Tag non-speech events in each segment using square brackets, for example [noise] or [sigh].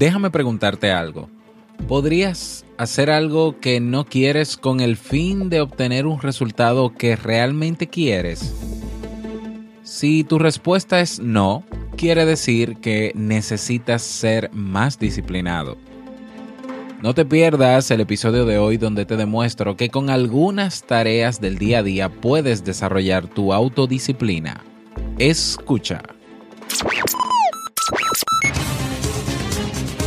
déjame preguntarte algo. ¿Podrías hacer algo que no quieres con el fin de obtener un resultado que realmente quieres? Si tu respuesta es no, quiere decir que necesitas ser más disciplinado. No te pierdas el episodio de hoy donde te demuestro que con algunas tareas del día a día puedes desarrollar tu autodisciplina. Escucha.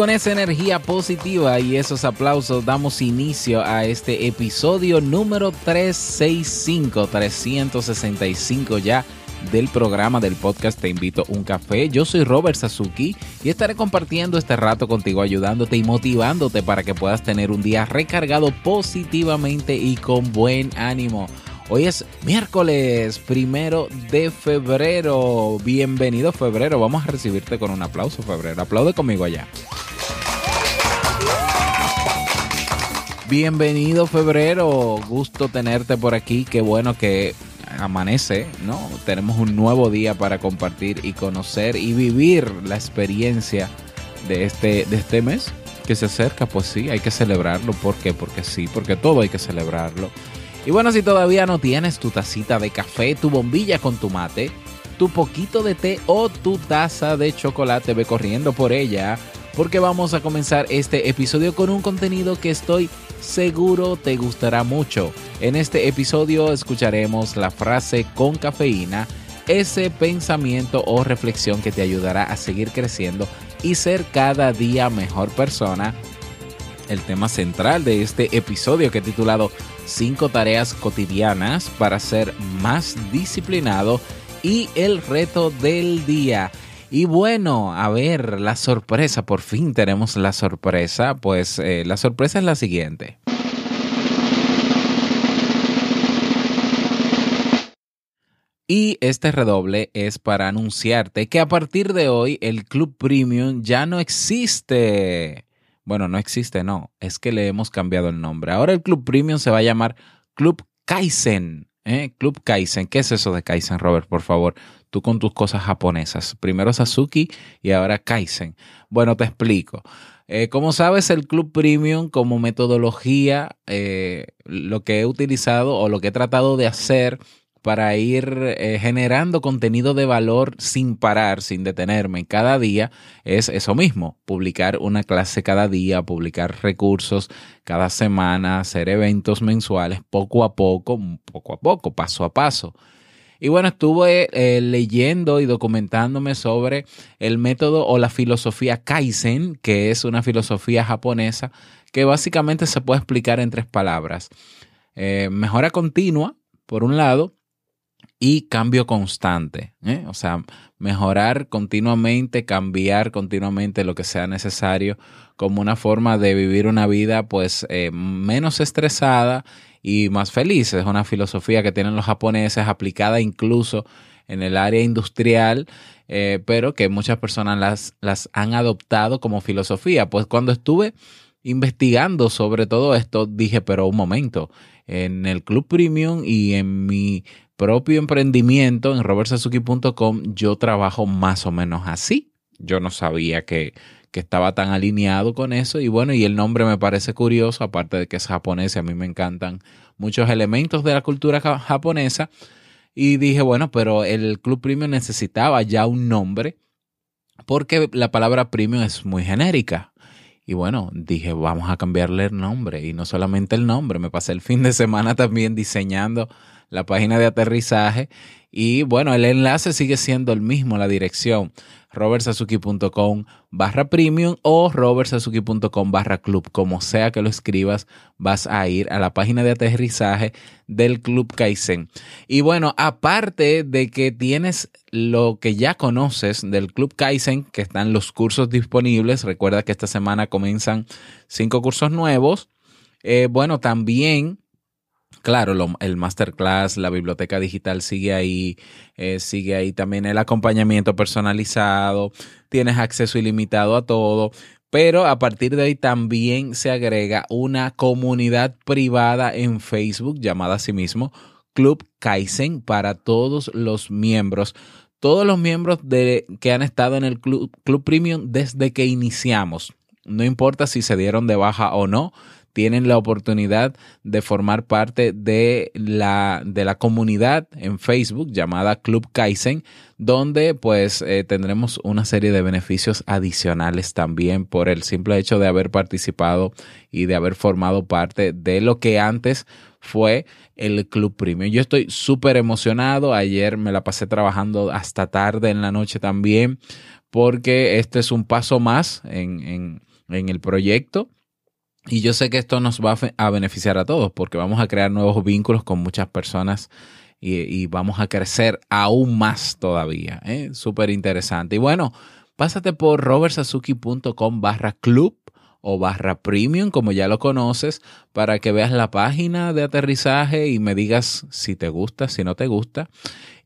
Con esa energía positiva y esos aplausos damos inicio a este episodio número 365, 365 ya del programa del podcast Te invito a un café. Yo soy Robert Sasuki y estaré compartiendo este rato contigo, ayudándote y motivándote para que puedas tener un día recargado positivamente y con buen ánimo. Hoy es miércoles primero de febrero. Bienvenido febrero. Vamos a recibirte con un aplauso febrero. Aplaude conmigo allá. Bienvenido febrero. Gusto tenerte por aquí. Qué bueno que amanece, ¿no? Tenemos un nuevo día para compartir y conocer y vivir la experiencia de este, de este mes que se acerca. Pues sí, hay que celebrarlo. ¿Por qué? Porque sí, porque todo hay que celebrarlo. Y bueno, si todavía no tienes tu tacita de café, tu bombilla con tu mate, tu poquito de té o tu taza de chocolate, ve corriendo por ella, porque vamos a comenzar este episodio con un contenido que estoy seguro te gustará mucho. En este episodio escucharemos la frase con cafeína, ese pensamiento o reflexión que te ayudará a seguir creciendo y ser cada día mejor persona. El tema central de este episodio que titulado cinco tareas cotidianas para ser más disciplinado y el reto del día. Y bueno, a ver, la sorpresa, por fin tenemos la sorpresa, pues eh, la sorpresa es la siguiente. Y este redoble es para anunciarte que a partir de hoy el Club Premium ya no existe. Bueno, no existe, no. Es que le hemos cambiado el nombre. Ahora el Club Premium se va a llamar Club Kaizen. ¿Eh? Club Kaizen. ¿Qué es eso de Kaizen, Robert? Por favor, tú con tus cosas japonesas. Primero Sasuki y ahora Kaizen. Bueno, te explico. Eh, como sabes, el Club Premium como metodología, eh, lo que he utilizado o lo que he tratado de hacer para ir eh, generando contenido de valor sin parar, sin detenerme cada día, es eso mismo, publicar una clase cada día, publicar recursos cada semana, hacer eventos mensuales poco a poco, poco a poco, paso a paso. Y bueno, estuve eh, leyendo y documentándome sobre el método o la filosofía Kaizen, que es una filosofía japonesa que básicamente se puede explicar en tres palabras. Eh, mejora continua, por un lado, y cambio constante. ¿eh? O sea, mejorar continuamente, cambiar continuamente lo que sea necesario como una forma de vivir una vida pues eh, menos estresada y más feliz. Es una filosofía que tienen los japoneses aplicada incluso en el área industrial, eh, pero que muchas personas las, las han adoptado como filosofía. Pues cuando estuve investigando sobre todo esto, dije, pero un momento, en el Club Premium y en mi propio emprendimiento en robertsazuki.com yo trabajo más o menos así. Yo no sabía que, que, estaba tan alineado con eso y bueno, y el nombre me parece curioso, aparte de que es japonés y a mí me encantan muchos elementos de la cultura japonesa. Y dije, bueno, pero el Club Premium necesitaba ya un nombre porque la palabra premium es muy genérica. Y bueno, dije, vamos a cambiarle el nombre. Y no solamente el nombre, me pasé el fin de semana también diseñando la página de aterrizaje. Y bueno, el enlace sigue siendo el mismo, la dirección robertsazuki.com barra premium o robertsazuki.com barra club. Como sea que lo escribas, vas a ir a la página de aterrizaje del Club Kaizen. Y bueno, aparte de que tienes lo que ya conoces del Club Kaizen, que están los cursos disponibles, recuerda que esta semana comienzan cinco cursos nuevos. Eh, bueno, también Claro, el masterclass, la biblioteca digital sigue ahí, eh, sigue ahí también el acompañamiento personalizado, tienes acceso ilimitado a todo, pero a partir de ahí también se agrega una comunidad privada en Facebook llamada a sí mismo Club Kaizen para todos los miembros. Todos los miembros de, que han estado en el Club, Club Premium desde que iniciamos. No importa si se dieron de baja o no, tienen la oportunidad de formar parte de la, de la comunidad en Facebook llamada Club Kaizen, donde pues eh, tendremos una serie de beneficios adicionales también por el simple hecho de haber participado y de haber formado parte de lo que antes fue el Club Premium. Yo estoy súper emocionado. Ayer me la pasé trabajando hasta tarde en la noche también, porque este es un paso más en, en, en el proyecto. Y yo sé que esto nos va a beneficiar a todos porque vamos a crear nuevos vínculos con muchas personas y, vamos a crecer aún más todavía. ¿eh? Súper interesante. Y bueno, pásate por robertsazuki.com barra club o barra premium, como ya lo conoces, para que veas la página de aterrizaje y me digas si te gusta, si no te gusta.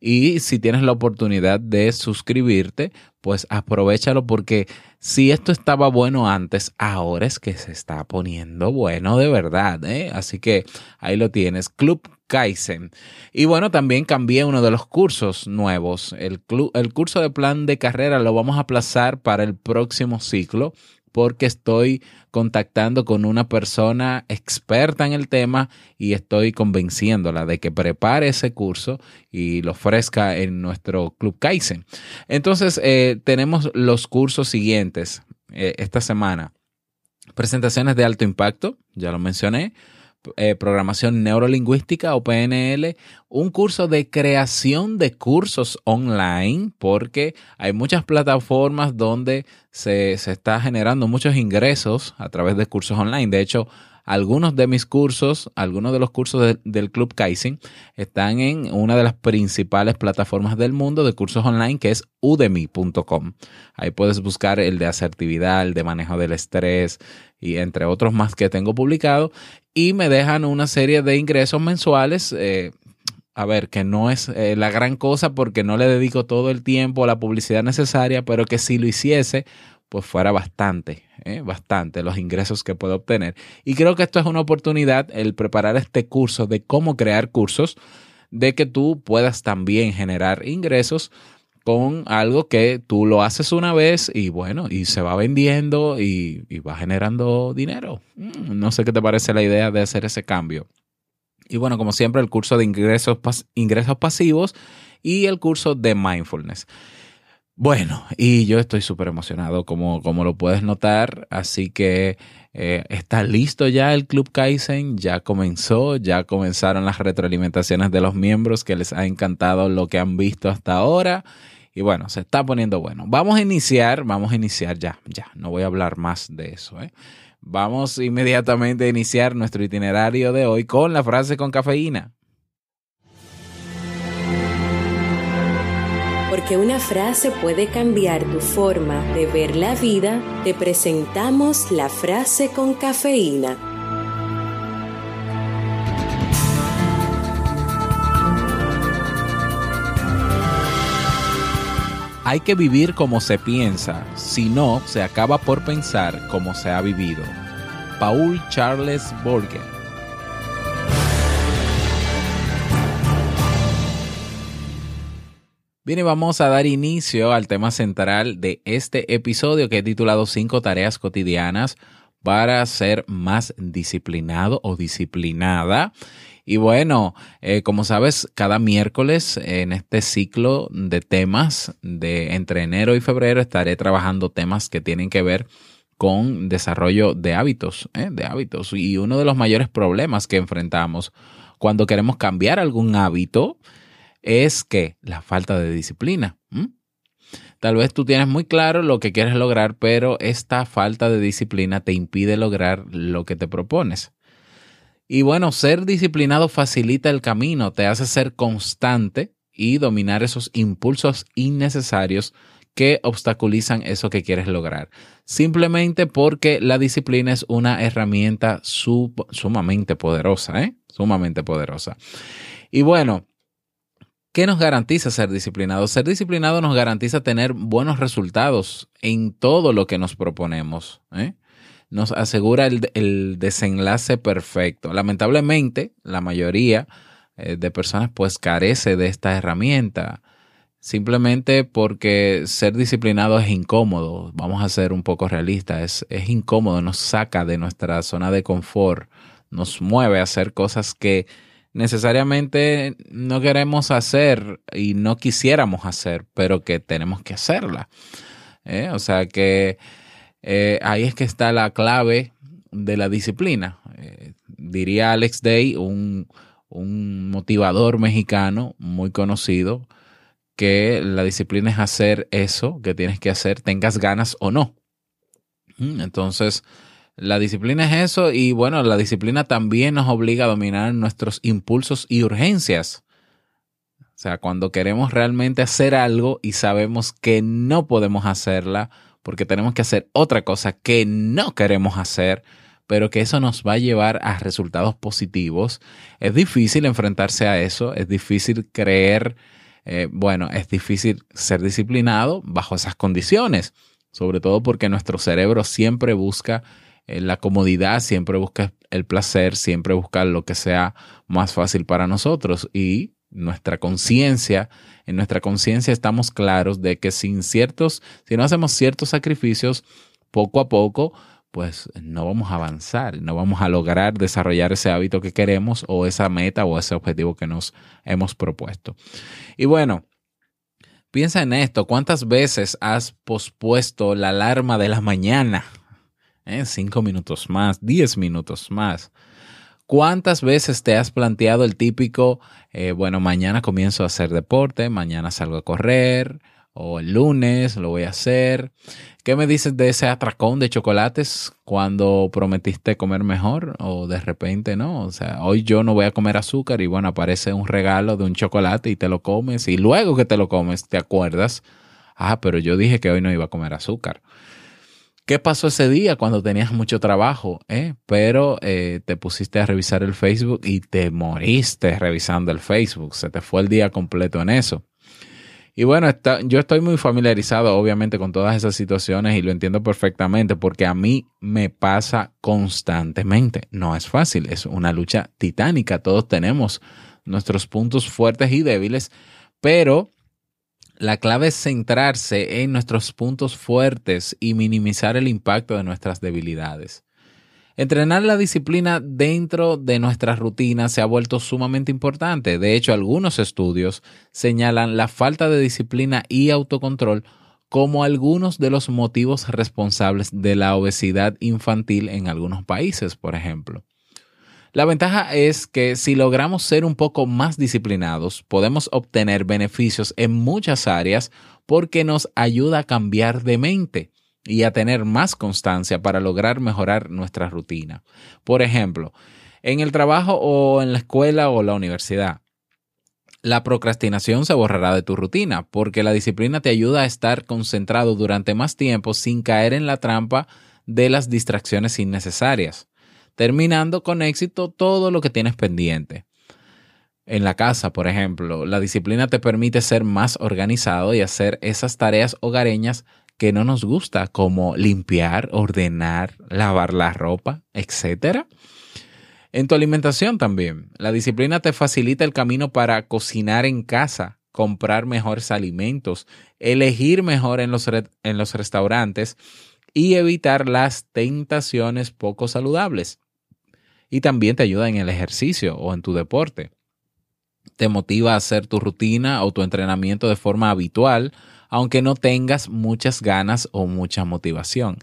Y si tienes la oportunidad de suscribirte, pues aprovechalo porque si esto estaba bueno antes, ahora es que se está poniendo bueno de verdad. ¿eh? Así que ahí lo tienes, Club Kaizen. Y bueno, también cambié uno de los cursos nuevos. El, el curso de plan de carrera lo vamos a aplazar para el próximo ciclo porque estoy contactando con una persona experta en el tema y estoy convenciéndola de que prepare ese curso y lo ofrezca en nuestro Club Kaizen. Entonces, eh, tenemos los cursos siguientes eh, esta semana. Presentaciones de alto impacto, ya lo mencioné eh, programación neurolingüística o PNL, un curso de creación de cursos online, porque hay muchas plataformas donde se, se está generando muchos ingresos a través de cursos online. De hecho, algunos de mis cursos, algunos de los cursos del Club Kaizen están en una de las principales plataformas del mundo de cursos online que es udemy.com. Ahí puedes buscar el de asertividad, el de manejo del estrés y entre otros más que tengo publicado y me dejan una serie de ingresos mensuales. Eh, a ver, que no es eh, la gran cosa porque no le dedico todo el tiempo a la publicidad necesaria, pero que si lo hiciese, pues fuera bastante, ¿eh? bastante los ingresos que puedo obtener. Y creo que esto es una oportunidad, el preparar este curso de cómo crear cursos, de que tú puedas también generar ingresos con algo que tú lo haces una vez y bueno, y se va vendiendo y, va generando dinero. Mm, no sé qué te parece la idea de hacer ese cambio. Y bueno, como siempre, el curso de ingresos, ingresos pasivos y el curso de mindfulness. Bueno, y yo estoy súper emocionado, como, como lo puedes notar, así que eh, está listo ya el Club Kaizen, ya comenzó, ya comenzaron las retroalimentaciones de los miembros que les ha encantado lo que han visto hasta ahora. Y bueno, se está poniendo bueno. Vamos a iniciar, vamos a iniciar ya, ya, no voy a hablar más de eso. ¿eh? Vamos inmediatamente a iniciar nuestro itinerario de hoy con la frase con cafeína. Porque una frase puede cambiar tu forma de ver la vida, te presentamos la frase con cafeína. Hay que vivir como se piensa, si no, se acaba por pensar como se ha vivido. Paul Charles Borgen Bien, y vamos a dar inicio al tema central de este episodio que he titulado Cinco tareas cotidianas para ser más disciplinado o disciplinada. Y bueno, eh, como sabes, cada miércoles en este ciclo de temas de entre enero y febrero estaré trabajando temas que tienen que ver con desarrollo de hábitos, ¿eh? de hábitos. Y uno de los mayores problemas que enfrentamos cuando queremos cambiar algún hábito es que la falta de disciplina. Tal vez tú tienes muy claro lo que quieres lograr, pero esta falta de disciplina te impide lograr lo que te propones. Y bueno, ser disciplinado facilita el camino, te hace ser constante y dominar esos impulsos innecesarios que obstaculizan eso que quieres lograr. Simplemente porque la disciplina es una herramienta sumamente poderosa, ¿eh? Sumamente poderosa. Y bueno, ¿qué nos garantiza ser disciplinado? Ser disciplinado nos garantiza tener buenos resultados en todo lo que nos proponemos. ¿eh? Nos asegura el, desenlace perfecto. Lamentablemente, la mayoría eh, de personas pues carece de esta herramienta simplemente porque ser disciplinado es incómodo. Vamos a ser un poco realistas, es, incómodo, nos saca de nuestra zona de confort, nos mueve a hacer cosas que necesariamente no queremos hacer y no quisiéramos hacer, pero que tenemos que hacerla. ¿eh? O sea que eh, ahí es que está la clave de la disciplina. Eh, diría Alex Day, un, un motivador mexicano muy conocido, que la disciplina es hacer eso que tienes que hacer, tengas ganas o no. Mm, entonces, la disciplina es eso y bueno, la disciplina también nos obliga a dominar nuestros impulsos y urgencias. O sea, cuando queremos realmente hacer algo y sabemos que no podemos hacerla porque tenemos que hacer otra cosa que no queremos hacer, pero que eso nos va a llevar a resultados positivos, es difícil enfrentarse a eso, es difícil creer eh, bueno, es difícil ser disciplinado bajo esas condiciones, sobre todo porque nuestro cerebro siempre busca eh, la comodidad, siempre busca el placer, siempre busca lo que sea más fácil para nosotros. Y nuestra conciencia, en nuestra conciencia estamos claros de que sin ciertos, si no hacemos ciertos sacrificios, poco a poco pues no vamos a avanzar, no vamos a lograr desarrollar ese hábito que queremos o esa meta o ese objetivo que nos hemos propuesto. Y bueno, piensa en esto, ¿cuántas veces has pospuesto la alarma de la mañana? ¿Eh? Cinco minutos más, diez minutos más. ¿Cuántas veces te has planteado el típico, eh, bueno, mañana comienzo a hacer deporte, mañana salgo a correr, o el lunes lo voy a hacer. ¿Qué me dices de ese atracón de chocolates cuando prometiste comer mejor o de repente no? O sea, hoy yo no voy a comer azúcar y bueno, aparece un regalo de un chocolate y te lo comes y luego que te lo comes te acuerdas, ah, pero yo dije que hoy no iba a comer azúcar. ¿Qué pasó ese día cuando tenías mucho trabajo? Eh? Pero eh, te pusiste a revisar el Facebook y te moriste revisando el Facebook. Se te fue el día completo en eso. Y bueno, yo estoy muy familiarizado obviamente con todas esas situaciones y lo entiendo perfectamente porque a mí me pasa constantemente. No es fácil, es una lucha titánica. Todos tenemos nuestros puntos fuertes y débiles, pero la clave es centrarse en nuestros puntos fuertes y minimizar el impacto de nuestras debilidades. Entrenar la disciplina dentro de nuestras rutinas se ha vuelto sumamente importante. De hecho, algunos estudios señalan la falta de disciplina y autocontrol como algunos de los motivos responsables de la obesidad infantil en algunos países, por ejemplo. La ventaja es que si logramos ser un poco más disciplinados, podemos obtener beneficios en muchas áreas porque nos ayuda a cambiar de mente y a tener más constancia para lograr mejorar nuestra rutina. Por ejemplo, en el trabajo o en la escuela o la universidad, la procrastinación se borrará de tu rutina porque la disciplina te ayuda a estar concentrado durante más tiempo sin caer en la trampa de las distracciones innecesarias, terminando con éxito todo lo que tienes pendiente. En la casa, por ejemplo, la disciplina te permite ser más organizado y hacer esas tareas hogareñas que no nos gusta, como limpiar, ordenar, lavar la ropa, etc. En tu alimentación también, la disciplina te facilita el camino para cocinar en casa, comprar mejores alimentos, elegir mejor en los, en los restaurantes y evitar las tentaciones poco saludables. Y también te ayuda en el ejercicio o en tu deporte. Te motiva a hacer tu rutina o tu entrenamiento de forma habitual aunque no tengas muchas ganas o mucha motivación.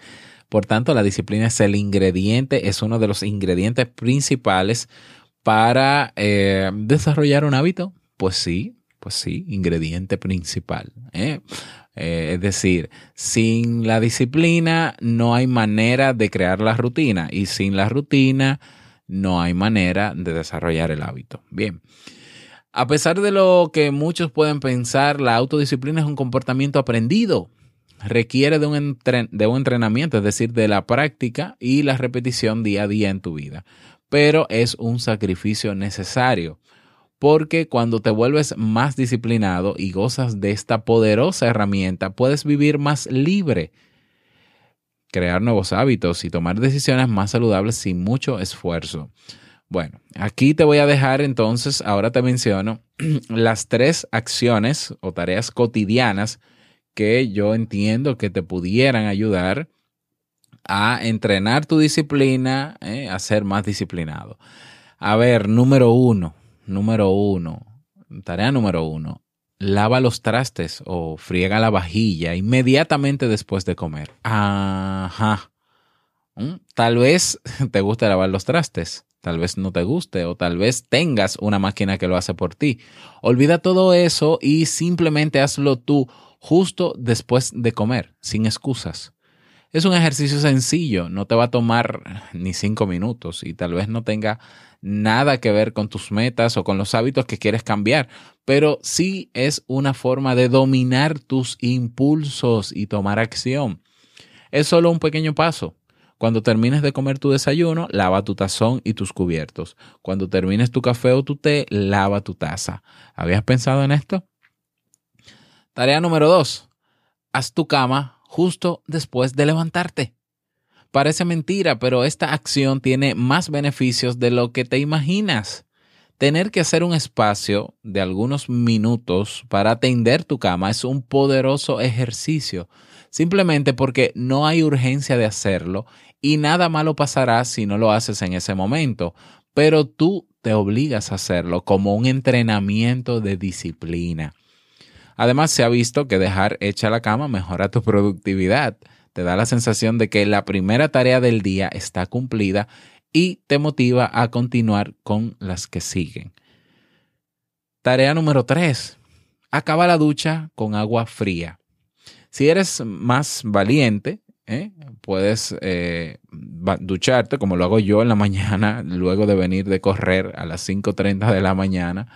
Por tanto, la disciplina es el ingrediente, es uno de los ingredientes principales para eh, desarrollar un hábito. Pues sí, pues sí, ingrediente principal. ¿eh? Eh, es decir, sin la disciplina no hay manera de crear la rutina y sin la rutina no hay manera de desarrollar el hábito. Bien. A pesar de lo que muchos pueden pensar, la autodisciplina es un comportamiento aprendido. Requiere de un, entrenamiento, es decir, de la práctica y la repetición día a día en tu vida. Pero es un sacrificio necesario porque cuando te vuelves más disciplinado y gozas de esta poderosa herramienta, puedes vivir más libre, crear nuevos hábitos y tomar decisiones más saludables sin mucho esfuerzo. Bueno, aquí te voy a dejar entonces, ahora te menciono [clears throat] las tres acciones o tareas cotidianas que yo entiendo que te pudieran ayudar a entrenar tu disciplina, eh, a ser más disciplinado. A ver, número uno, número uno, tarea número uno, lava los trastes o friega la vajilla inmediatamente después de comer. Ajá. Mm, tal vez [laughs] te guste lavar los trastes, tal vez no te guste o tal vez tengas una máquina que lo hace por ti. Olvida todo eso y simplemente hazlo tú justo después de comer, sin excusas. Es un ejercicio sencillo, no te va a tomar ni cinco minutos y tal vez no tenga nada que ver con tus metas o con los hábitos que quieres cambiar, pero sí es una forma de dominar tus impulsos y tomar acción. Es solo un pequeño paso. Cuando termines de comer tu desayuno, lava tu tazón y tus cubiertos. Cuando termines tu café o tu té, lava tu taza. ¿Habías pensado en esto? Tarea número dos. Haz tu cama justo después de levantarte. Parece mentira, pero esta acción tiene más beneficios de lo que te imaginas. Tener que hacer un espacio de algunos minutos para atender tu cama es un poderoso ejercicio, simplemente porque no hay urgencia de hacerlo y nada malo pasará si no lo haces en ese momento, pero tú te obligas a hacerlo como un entrenamiento de disciplina. Además, se ha visto que dejar hecha la cama mejora tu productividad te da la sensación de que la primera tarea del día está cumplida y te motiva a continuar con las que siguen. Tarea número 3. Acaba la ducha con agua fría. Si eres más valiente, ¿eh? puedes eh, ducharte como lo hago yo en la [laughs] mañana, luego de venir de correr a las 5.30 de la mañana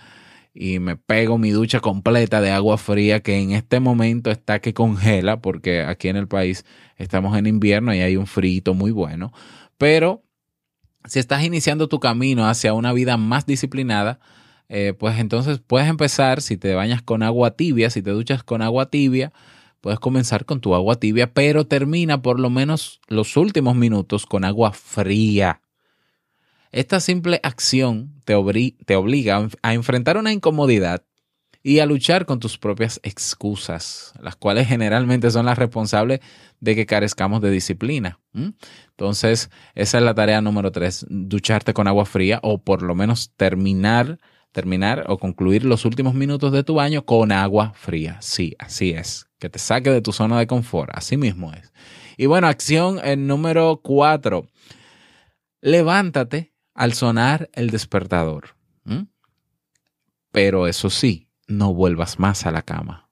y me pego mi ducha completa de agua fría que en este momento está que congela porque aquí en el país estamos en invierno y hay un frío muy bueno. Pero si estás iniciando tu camino hacia una vida más disciplinada, eh, pues entonces puedes empezar, si te bañas con agua tibia, si te duchas con agua tibia, puedes comenzar con tu agua tibia, pero termina por lo menos los últimos minutos con agua fría. Esta simple acción te, obliga a enfrentar una incomodidad y a luchar con tus propias excusas, las cuales generalmente son las responsables de que carezcamos de disciplina. Entonces, esa es la tarea número tres, ducharte con agua fría o por lo menos terminar, terminar o concluir los últimos minutos de tu baño con agua fría. Sí, así es, que te saque de tu zona de confort, así mismo es. Y bueno, acción en número cuatro, levántate al sonar el despertador. Pero eso sí, no vuelvas más a la cama.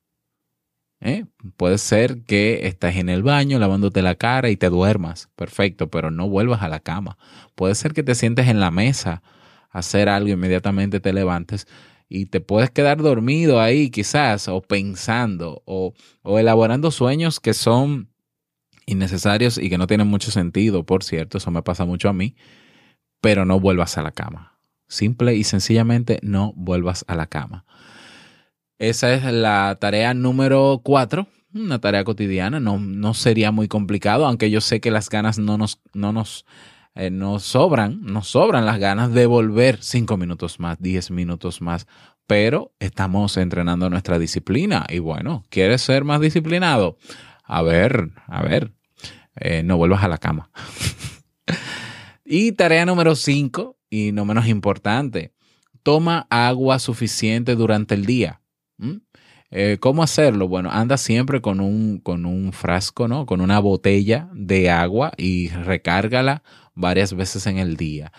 ¿Eh? Puede ser que estés en el baño lavándote la cara y te duermas. Perfecto, pero no vuelvas a la cama. Puede ser que te sientes en la mesa a hacer algo, inmediatamente te levantes y te puedes quedar dormido ahí quizás o pensando o, o elaborando sueños que son innecesarios y que no tienen mucho sentido, por cierto, eso me pasa mucho a mí pero no vuelvas a la cama. Simple y sencillamente no vuelvas a la cama. Esa es la tarea número cuatro, una tarea cotidiana, no, no sería muy complicado, aunque yo sé que las ganas no nos, no nos, eh, sobran, nos sobran las ganas de volver cinco minutos más, diez minutos más, pero estamos entrenando nuestra disciplina y bueno, ¿quieres ser más disciplinado? A ver, a ver, eh, no vuelvas a la cama. Y tarea número 5, y no menos importante, toma agua suficiente durante el día. Eh, ¿Cómo hacerlo? Bueno, anda siempre con un, con un frasco, ¿no? Con una botella de agua y recárgala varias veces en el día.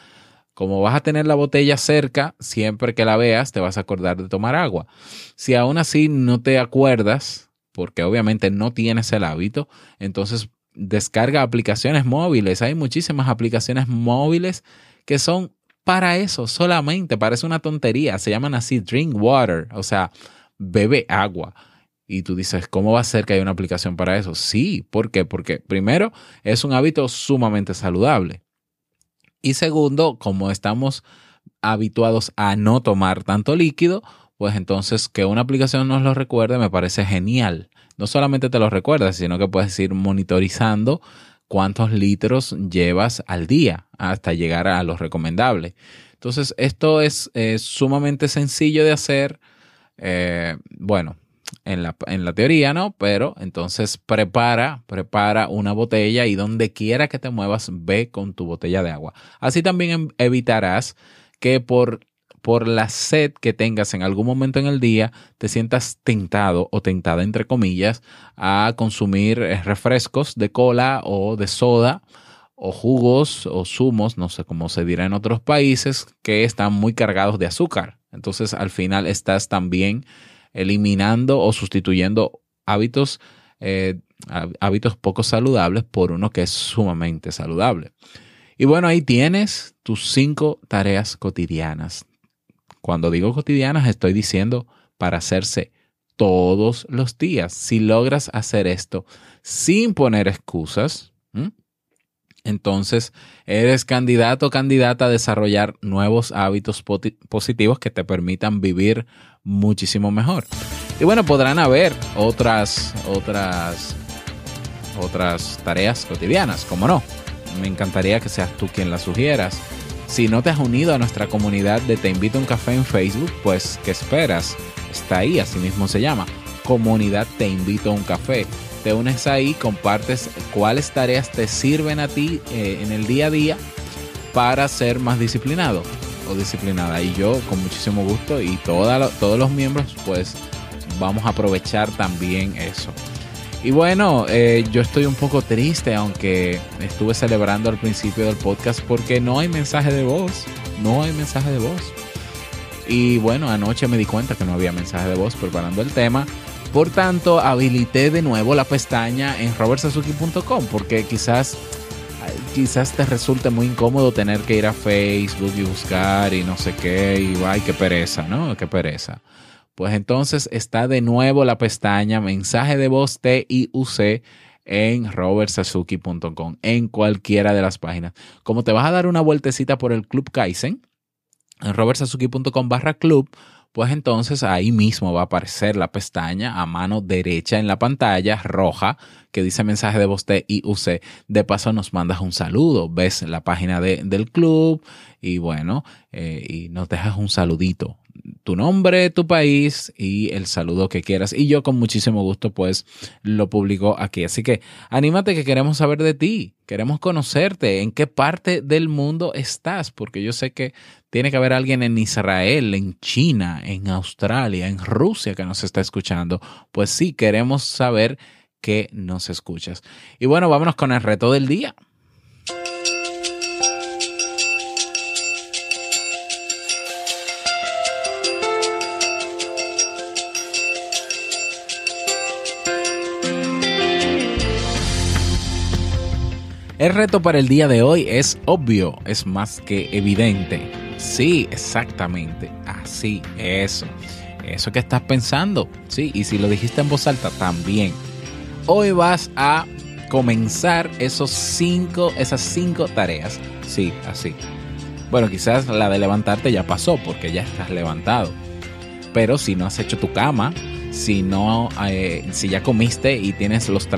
Como vas a tener la botella cerca, siempre que la veas te vas a acordar de tomar agua. Si aún así no te acuerdas, porque obviamente no tienes el hábito, entonces descarga aplicaciones móviles. Hay muchísimas aplicaciones móviles que son para eso, solamente. Parece una tontería. Se llaman así Drink Water, o sea, bebe agua. Y tú dices, ¿cómo va a ser que haya una aplicación para eso? Sí, ¿por qué? Porque primero es un hábito sumamente saludable. Y segundo, como estamos habituados a no tomar tanto líquido, pues entonces que una aplicación nos lo recuerde me parece genial. No solamente te lo recuerda, sino que puedes ir monitorizando cuántos litros llevas al día hasta llegar a lo recomendable. Entonces, esto es sumamente sencillo de hacer. Eh, bueno, en la, en la, teoría, ¿no? Pero entonces prepara, prepara una botella y donde quiera que te muevas, ve con tu botella de agua. Así también evitarás que por por la sed que tengas en algún momento en el día, te sientas tentado o tentada, entre comillas, a consumir eh, refrescos de cola o de soda o jugos o zumos, no sé cómo se dirá en otros países, que están muy cargados de azúcar. Entonces al final estás también eliminando o sustituyendo hábitos, eh, hábitos poco saludables por uno que es sumamente saludable. Y bueno, ahí tienes tus cinco tareas cotidianas. Cuando digo cotidianas, estoy diciendo para hacerse todos los días. Si logras hacer esto sin poner excusas, entonces eres candidato o candidata a desarrollar nuevos hábitos positivos que te permitan vivir muchísimo mejor. Y bueno, podrán haber otras, otras, otras tareas cotidianas, como no. Me encantaría que seas tú quien las sugieras. Si no te has unido a nuestra comunidad de Te Invito a un Café en Facebook, pues ¿qué esperas? Está ahí, así mismo se llama. Comunidad Te Invito a un Café. Te unes ahí, compartes cuáles tareas te sirven a ti eh, en el día a día para ser más disciplinado o disciplinada. Y yo con muchísimo gusto y todos los miembros pues vamos a aprovechar también eso. Y bueno, eh, yo estoy un poco triste, aunque estuve celebrando al principio del podcast, porque no hay mensaje de voz. No hay mensaje de voz. Y bueno, anoche me di cuenta que no había mensaje de voz preparando el tema. Por tanto, habilité de nuevo la pestaña en robertsazuki.com porque quizás, quizás te resulte muy incómodo tener que ir a Facebook y buscar y no sé qué. Y ay, qué pereza, ¿no? Qué pereza pues entonces está de nuevo la pestaña mensaje de voz TIUC en robertsazuki.com, en cualquiera de las páginas. Como te vas a dar una vueltecita por el Club Kaizen, en robertsazuki.com barra club, pues entonces ahí mismo va a aparecer la pestaña a mano derecha en la pantalla roja que dice mensaje de voz TIUC. De paso nos mandas un saludo, ves la página del club y bueno, eh, y nos dejas un saludito tu nombre, tu país y el saludo que quieras. Y yo con muchísimo gusto pues lo publico aquí. Así que anímate que queremos saber de ti, queremos conocerte, en qué parte del mundo estás, porque yo sé que tiene que haber alguien en Israel, en China, en Australia, en Rusia que nos está escuchando. Pues sí, queremos saber que nos escuchas. Y bueno, vámonos con el reto del día. El reto para el día de hoy es obvio, es más que evidente. Sí, exactamente, así, eso. Eso que estás pensando, sí, y si lo dijiste en voz alta, también. Hoy vas a comenzar esos cinco, esas cinco tareas. Sí, así. Bueno, quizás la de levantarte ya pasó porque ya estás levantado. Pero si no has hecho tu cama, si no, eh, si ya comiste y tienes los,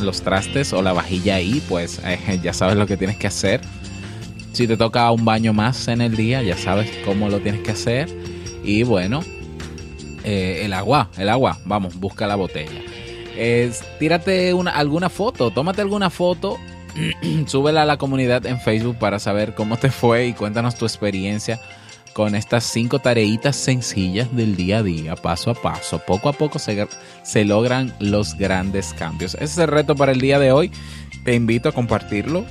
los trastes o la vajilla ahí, pues eh, ya sabes lo que tienes que hacer. Si te toca un baño más en el día, ya sabes cómo lo tienes que hacer. Y bueno, eh, el agua, el agua, vamos, busca la botella. tírate una, alguna foto, tómate alguna foto, [clears throat] súbela a la comunidad en Facebook para saber cómo te fue y cuéntanos tu experiencia con estas cinco tareitas sencillas del día a día, paso a paso, poco a poco se, se logran los grandes cambios. Ese es el reto para el día de hoy. Te invito a compartirlo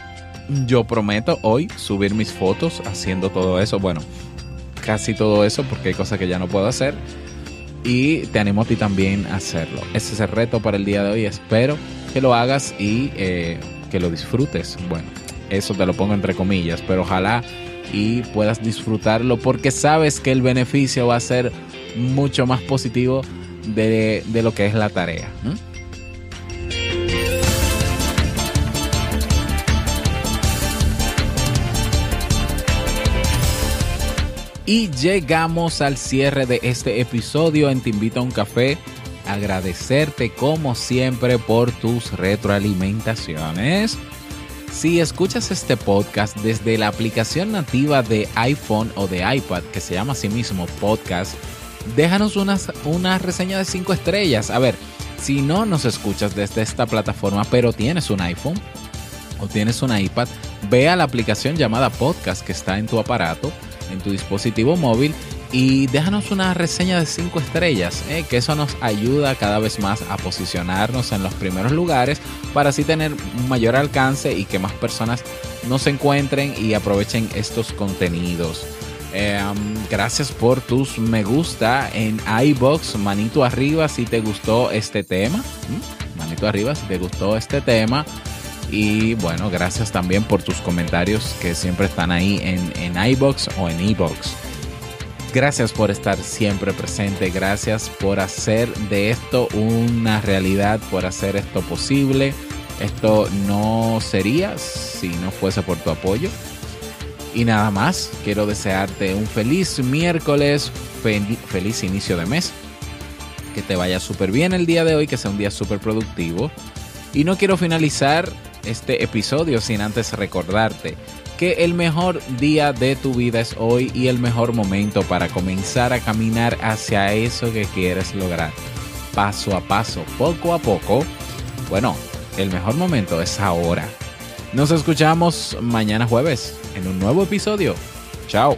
Yo prometo hoy subir mis fotos haciendo todo eso. Bueno, casi todo eso porque hay cosas que ya no puedo hacer. Y te animo a ti también a hacerlo. Ese es el reto para el día de hoy. Espero que lo hagas y eh, que lo disfrutes. Bueno, eso te lo pongo entre comillas, pero ojalá y puedas disfrutarlo porque sabes que el beneficio va a ser mucho más positivo de, lo que es la tarea. Y llegamos al cierre de este episodio en Te Invito a un Café. Agradecerte como siempre por tus retroalimentaciones. Si escuchas este podcast desde la aplicación nativa de iPhone o de iPad, que se llama así mismo podcast, déjanos una, una reseña de 5 estrellas. A ver, si no nos escuchas desde esta plataforma, pero tienes un iPhone o tienes un iPad, ve a la aplicación llamada podcast que está en tu aparato en tu dispositivo móvil y déjanos una reseña de 5 estrellas, eh, que eso nos ayuda cada vez más a posicionarnos en los primeros lugares para así tener mayor alcance y que más personas nos encuentren y aprovechen estos contenidos. Em, gracias por tus me gusta en iBox, manito arriba si te gustó este tema, manito arriba si te gustó este tema. Y bueno, gracias también por tus comentarios que siempre están ahí en, en iBox o en iBox. Gracias por estar siempre presente, gracias por hacer de esto una realidad, por hacer esto posible. Esto no sería si no fuese por tu apoyo. Y nada más, quiero desearte un feliz miércoles, feliz inicio de mes. Que te vaya súper bien el día de hoy, que sea un día súper productivo. Y no quiero finalizar este episodio sin antes recordarte que el mejor día de tu vida es hoy y el mejor momento para comenzar a caminar hacia eso que quieres lograr. Paso a paso, poco a poco. Bueno, el mejor momento es ahora. Nos escuchamos mañana jueves en un nuevo episodio. Chao.